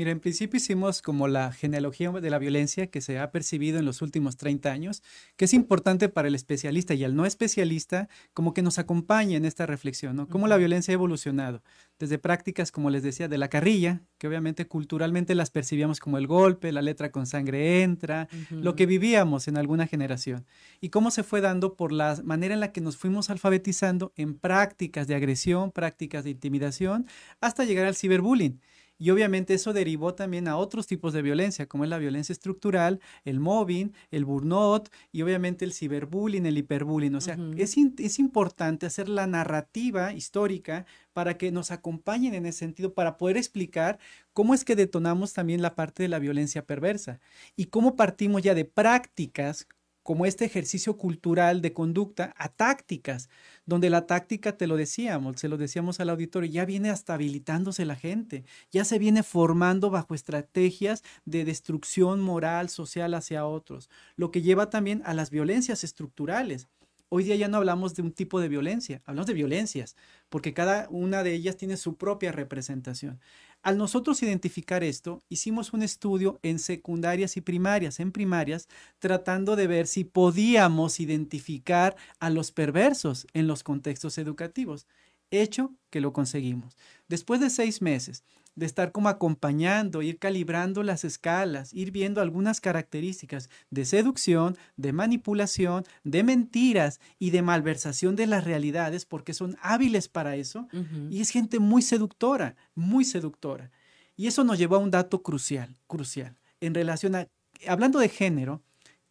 Mira, en principio hicimos como la genealogía de la violencia que se ha percibido en los últimos 30 años, que es importante para el especialista y al no especialista, como que nos acompañe en esta reflexión, ¿no? Cómo la violencia ha evolucionado, desde prácticas, como les decía, de la carrilla, que obviamente culturalmente las percibíamos como el golpe, la letra con sangre entra, lo que vivíamos en alguna generación, y cómo se fue dando por la manera en la que nos fuimos alfabetizando en prácticas de agresión, prácticas de intimidación, hasta llegar al ciberbullying y obviamente eso derivó también a otros tipos de violencia, como es la violencia estructural, el mobbing, el burnout y obviamente el ciberbullying, el hiperbullying. O sea, es, es importante hacer la narrativa histórica para que nos acompañen en ese sentido, para poder explicar cómo es que detonamos también la parte de la violencia perversa y cómo partimos ya de prácticas como este ejercicio cultural de conducta a tácticas, donde la táctica, te lo decíamos, se lo decíamos al auditorio, ya viene hasta habilitándose la gente, ya se viene formando bajo estrategias de destrucción moral, social hacia otros, lo que lleva también a las violencias estructurales. Hoy día ya no hablamos de un tipo de violencia, hablamos de violencias, porque cada una de ellas tiene su propia representación. Al nosotros identificar esto, hicimos un estudio en secundarias y primarias, en primarias, tratando de ver si podíamos identificar a los perversos en los contextos educativos. Hecho que lo conseguimos. Después de seis meses de estar como acompañando, ir calibrando las escalas, ir viendo algunas características de seducción, de manipulación, de mentiras y de malversación de las realidades, porque son hábiles para eso, y es gente muy seductora, muy seductora. Y eso nos llevó a un dato crucial, crucial, en relación a, hablando de género,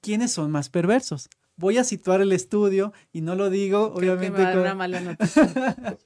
¿quiénes son más perversos? Voy a situar el estudio y no lo digo, obviamente.
una mala noticia.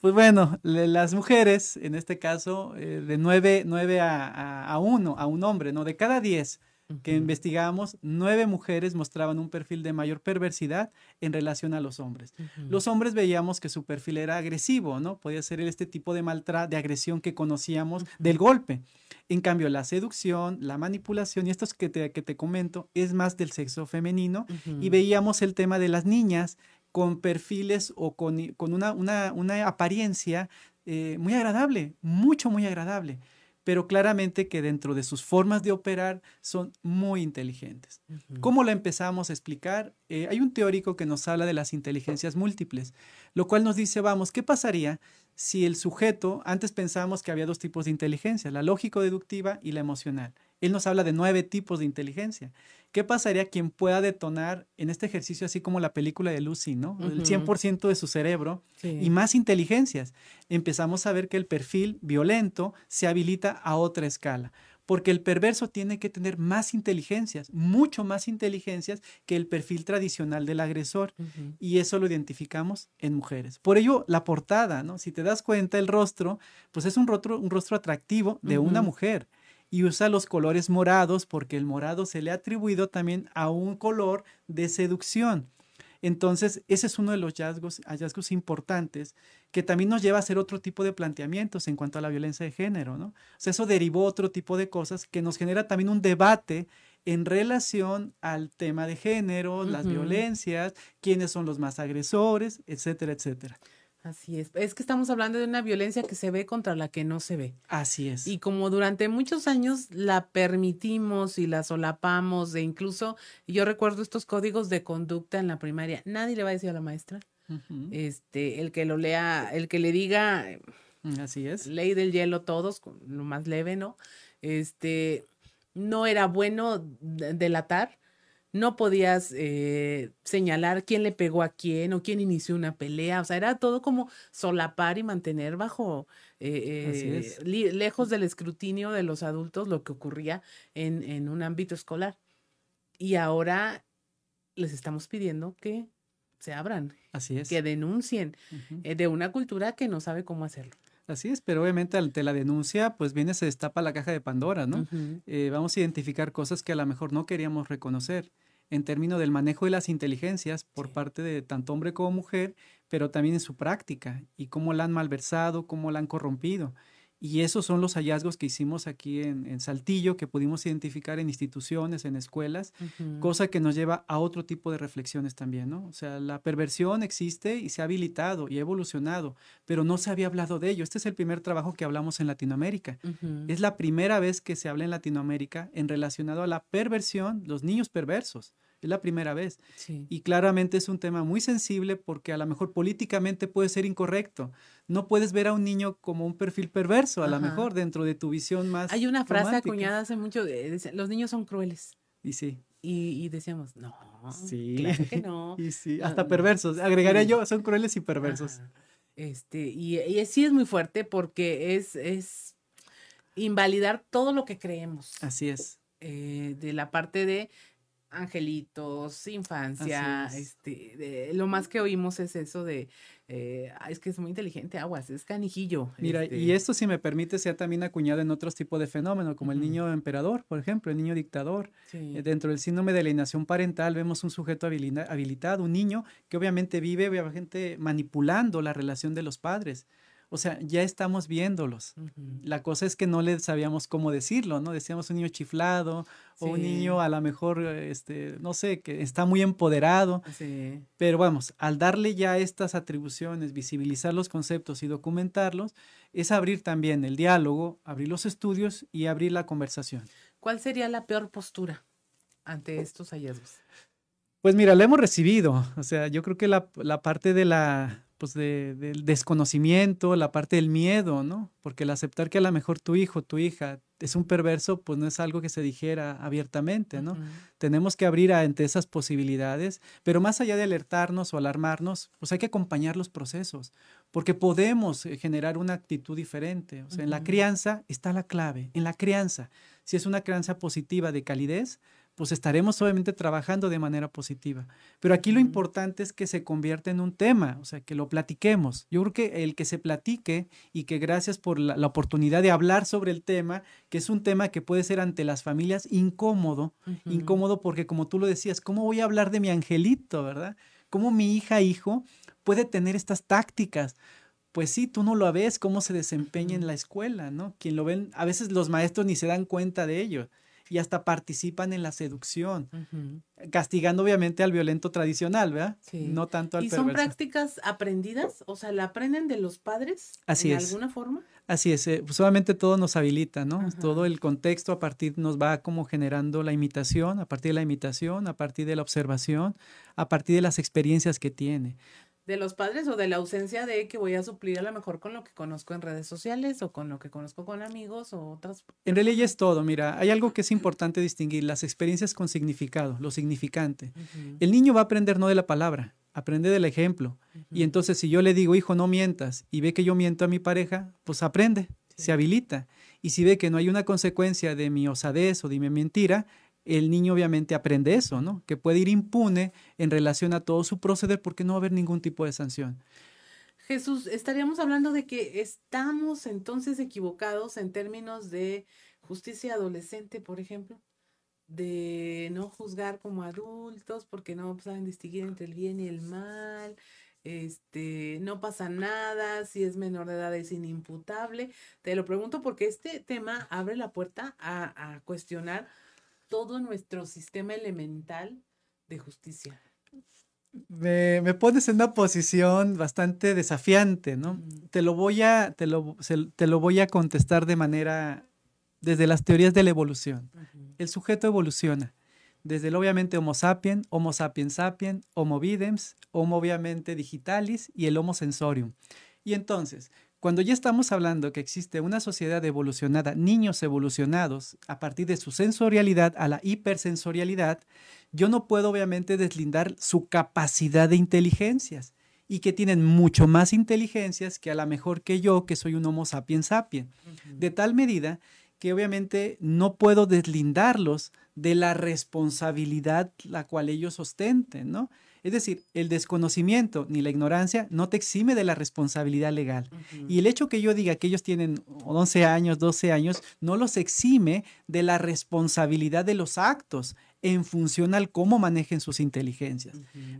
Pues bueno, las mujeres, en este caso, eh, de 9, a, a, uno, a un hombre, ¿no? De cada 10 que investigamos, nueve mujeres mostraban un perfil de mayor perversidad en relación a los hombres. Los hombres veíamos que su perfil era agresivo, ¿no? Podía ser este tipo de maltrato, de agresión que conocíamos del golpe. En cambio, la seducción, la manipulación y estos que te, que te comento es más del sexo femenino y veíamos el tema de las niñas con perfiles o con, una, una, apariencia eh, muy agradable, mucho, muy agradable, pero claramente que dentro de sus formas de operar son muy inteligentes. ¿Cómo lo empezamos a explicar? Eh, hay un teórico que nos habla de las inteligencias múltiples, lo cual nos dice, vamos, ¿qué pasaría si el sujeto, antes pensábamos que había dos tipos de inteligencia, la lógico-deductiva y la emocional? Él nos habla de nueve tipos de inteligencia. ¿Qué pasaría quien pueda detonar en este ejercicio, así como la película de Lucy, ¿no? El 100% de su cerebro y más inteligencias. Empezamos a ver que el perfil violento se habilita a otra escala porque el perverso tiene que tener más inteligencias, mucho más inteligencias que el perfil tradicional del agresor. Y eso lo identificamos en mujeres. Por ello, la portada, ¿no? Si te das cuenta, el rostro, pues es un rostro, un rostro atractivo de una mujer. Y usa los colores morados porque el morado se le ha atribuido también a un color de seducción. Entonces, ese es uno de los hallazgos, hallazgos importantes que también nos lleva a hacer otro tipo de planteamientos en cuanto a la violencia de género, ¿no? O sea, eso derivó otro tipo de cosas que nos genera también un debate en relación al tema de género, las violencias, quiénes son los más agresores, etcétera, etcétera.
Así es. Es que estamos hablando de una violencia que se ve contra la que no se ve.
Así es.
Y como durante muchos años la permitimos y la solapamos, e incluso yo recuerdo estos códigos de conducta en la primaria, nadie le va a decir a la maestra. Este, el que lo lea, el que le diga
mm, Así es.
Ley del hielo todos, lo más leve, ¿no? Este, no era bueno delatar no podías eh, señalar quién le pegó a quién o quién inició una pelea, o sea, era todo como solapar y mantener bajo, eh, eh, lejos del escrutinio de los adultos lo que ocurría en, en, un ámbito escolar. Y ahora les estamos pidiendo que se abran,
Así es.
que denuncien de una cultura que no sabe cómo hacerlo.
Así es, pero obviamente ante la denuncia, pues viene, se destapa la caja de Pandora, ¿no? vamos a identificar cosas que a lo mejor no queríamos reconocer en términos del manejo de las inteligencias por parte de tanto hombre como mujer, pero también en su práctica y cómo la han malversado, cómo la han corrompido. Y esos son los hallazgos que hicimos aquí en, Saltillo, que pudimos identificar en instituciones, en escuelas, cosa que nos lleva a otro tipo de reflexiones también, ¿no? O sea, la perversión existe y se ha habilitado y ha evolucionado, pero no se había hablado de ello. Este es el primer trabajo que hablamos en Latinoamérica. Es la primera vez que se habla en Latinoamérica en relacionado a la perversión, los niños perversos. Es la primera vez. Y claramente es un tema muy sensible porque a lo mejor políticamente puede ser incorrecto. No puedes ver a un niño como un perfil perverso, a lo mejor dentro de tu visión más.
Hay una frase acuñada hace mucho: los niños son crueles.
Y sí.
Y, decíamos, no,
sí.
claro que no.
y sí, hasta perversos. Agregaría yo, son crueles y perversos.
Este, y, y, sí es muy fuerte porque es, es invalidar todo lo que creemos.
Así es.
Eh, de la parte de angelitos, infancia, este, lo más que oímos es eso de, eh, es que es muy inteligente, aguas, es canijillo.
Mira, y este esto si me permite sea también acuñado en otros tipos de fenómenos, como el niño emperador, por ejemplo, el niño dictador. Eh, dentro del síndrome de alienación parental vemos un sujeto habilitado, un niño que obviamente vive, obviamente manipulando la relación de los padres. O sea, ya estamos viéndolos. La cosa es que no les sabíamos cómo decirlo, ¿no? Decíamos un niño chiflado o un niño a lo mejor, este, no sé, que está muy empoderado. Sí. Pero vamos, al darle ya estas atribuciones, visibilizar los conceptos y documentarlos, es abrir también el diálogo, abrir los estudios y abrir la conversación.
¿Cuál sería la peor postura ante estos hallazgos?
Pues mira, lo hemos recibido. O sea, yo creo que la, la parte de la pues de, del desconocimiento, la parte del miedo, ¿no? Porque el aceptar que a lo mejor tu hijo, tu hija es un perverso, pues no es algo que se dijera abiertamente, ¿no? Tenemos que abrir ante esas posibilidades, pero más allá de alertarnos o alarmarnos, pues hay que acompañar los procesos, porque podemos eh, generar una actitud diferente. O sea, en la crianza está la clave, en la crianza. Si es una crianza positiva de calidez, pues estaremos obviamente trabajando de manera positiva. Pero aquí lo importante es que se convierta en un tema, o sea, que lo platiquemos. Yo creo que el que se platique y que gracias por la, oportunidad de hablar sobre el tema, que es un tema que puede ser ante las familias incómodo, incómodo porque como tú lo decías, ¿cómo voy a hablar de mi angelito, verdad? ¿Cómo mi hija, hijo puede tener estas tácticas? pues sí, tú no lo ves cómo se desempeña en la escuela, ¿no? Quien lo ven, a veces los maestros ni se dan cuenta de ello y hasta participan en la seducción, castigando obviamente al violento tradicional, ¿verdad? Sí. No tanto al
¿Y son prácticas aprendidas? O sea, ¿la aprenden de los padres?
Así
¿De alguna forma?
Así es, eh, pues solamente todo nos habilita, ¿no? Todo el contexto a partir nos va como generando la imitación, a partir de la imitación, a partir de la observación, a partir de las experiencias que tiene
de los padres o de la ausencia de que voy a suplir a lo mejor con lo que conozco en redes sociales o con lo que conozco con amigos o otras.
En realidad ya es todo, mira, hay algo que es importante distinguir, las experiencias con significado, lo significante. El niño va a aprender no de la palabra, aprende del ejemplo. Y entonces si yo le digo, hijo, no mientas, y ve que yo miento a mi pareja, pues aprende, se habilita. Y si ve que no hay una consecuencia de mi osadez o de mi mentira, el niño obviamente aprende eso, ¿no? Que puede ir impune en relación a todo su proceder porque no va a haber ningún tipo de sanción.
Jesús, estaríamos hablando de que estamos entonces equivocados en términos de justicia adolescente, por ejemplo, de no juzgar como adultos porque no saben distinguir entre el bien y el mal, este, no pasa nada, si es menor de edad es inimputable. Te lo pregunto porque este tema abre la puerta a, a cuestionar todo nuestro sistema elemental de justicia.
Me, me, pones en una posición bastante desafiante, ¿no? Te lo voy a, te lo, te lo voy a contestar de manera, desde las teorías de la evolución. El sujeto evoluciona, desde el obviamente Homo sapien, Homo sapiens sapien, Homo videms, Homo obviamente digitalis y el Homo sensorium. Y entonces, cuando ya estamos hablando que existe una sociedad evolucionada, niños evolucionados a partir de su sensorialidad a la hipersensorialidad, yo no puedo obviamente deslindar su capacidad de inteligencias y que tienen mucho más inteligencias que a la mejor que yo, que soy un Homo sapiens sapien. De tal medida que obviamente no puedo deslindarlos de la responsabilidad la cual ellos ostenten, ¿no? Es decir, el desconocimiento ni la ignorancia no te exime de la responsabilidad legal. Y el hecho que yo diga que ellos tienen 11 años, 12 años, no los exime de la responsabilidad de los actos en función al cómo manejen sus inteligencias.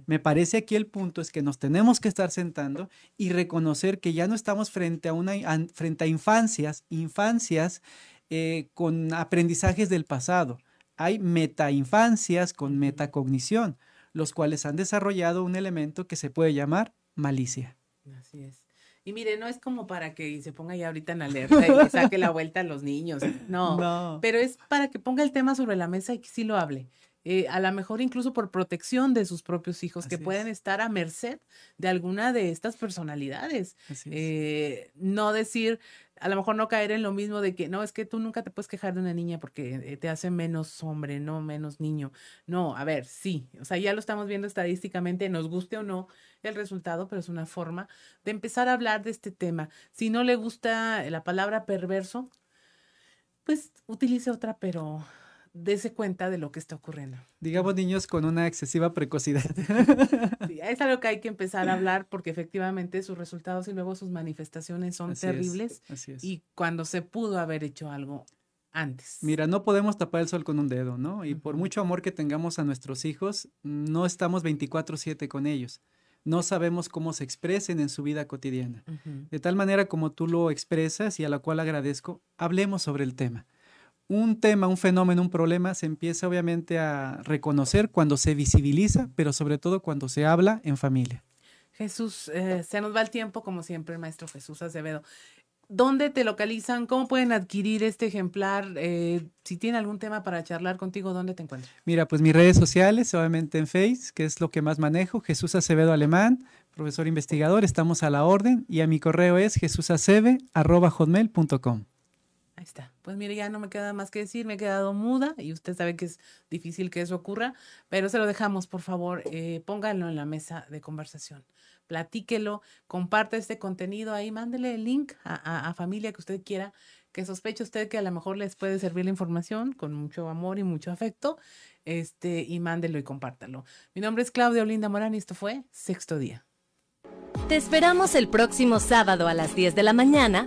Me parece aquí el punto es que nos tenemos que estar sentando y reconocer que ya no estamos frente a, una, frente a infancias, infancias eh, con aprendizajes del pasado. Hay metainfancias con metacognición los cuales han desarrollado un elemento que se puede llamar malicia.
Así es. Y mire, no es como para que se ponga ya ahorita en alerta y saque la vuelta a los niños. No, no, pero es para que ponga el tema sobre la mesa y que sí lo hable. Eh, a lo mejor incluso por protección de sus propios hijos, que pueden estar a merced de alguna de estas personalidades. Eh, no decir, a lo mejor no caer en lo mismo de que, no, es que tú nunca te puedes quejar de una niña porque eh, te hace menos hombre, no menos niño. No, a ver, sí, o sea, ya lo estamos viendo estadísticamente, nos guste o no el resultado, pero es una forma de empezar a hablar de este tema. Si no le gusta la palabra perverso, pues utilice otra, pero dése cuenta de lo que está ocurriendo.
Digamos niños con una excesiva precocidad.
Sí, es algo que hay que empezar a hablar porque efectivamente sus resultados y luego sus manifestaciones son terribles. así es. Y cuando se pudo haber hecho algo antes.
Mira, no podemos tapar el sol con un dedo, ¿no? Y por mucho amor que tengamos a nuestros hijos, no estamos 24/7 con ellos. No sabemos cómo se expresen en su vida cotidiana. De tal manera como tú lo expresas y a la cual agradezco, hablemos sobre el tema un tema, un fenómeno, un problema se empieza obviamente a reconocer cuando se visibiliza, pero sobre todo cuando se habla en familia.
Jesús, eh, se nos va el tiempo como siempre, el maestro Jesús Acevedo. ¿Dónde te localizan? ¿Cómo pueden adquirir este ejemplar? Eh, si tiene algún tema para charlar contigo, ¿dónde te encuentras?
Mira, pues mis redes sociales, obviamente en Face, que es lo que más manejo, Jesús Acevedo Alemán, profesor investigador, estamos a la orden, y a mi correo es jesusacebe.com.
Ahí está. Pues mire, ya no me queda más que decir, me he quedado muda y usted sabe que es difícil que eso ocurra, pero se lo dejamos, por favor, eh, pónganlo en la mesa de conversación, platíquelo, comparte este contenido ahí, mándele el link a, familia que usted quiera, que sospeche usted que a lo mejor les puede servir la información con mucho amor y mucho afecto, este, y mándelo y compártalo. Mi nombre es Claudia Olinda Morán y esto fue Sexto Día.
Te esperamos el próximo sábado a las 10 de la mañana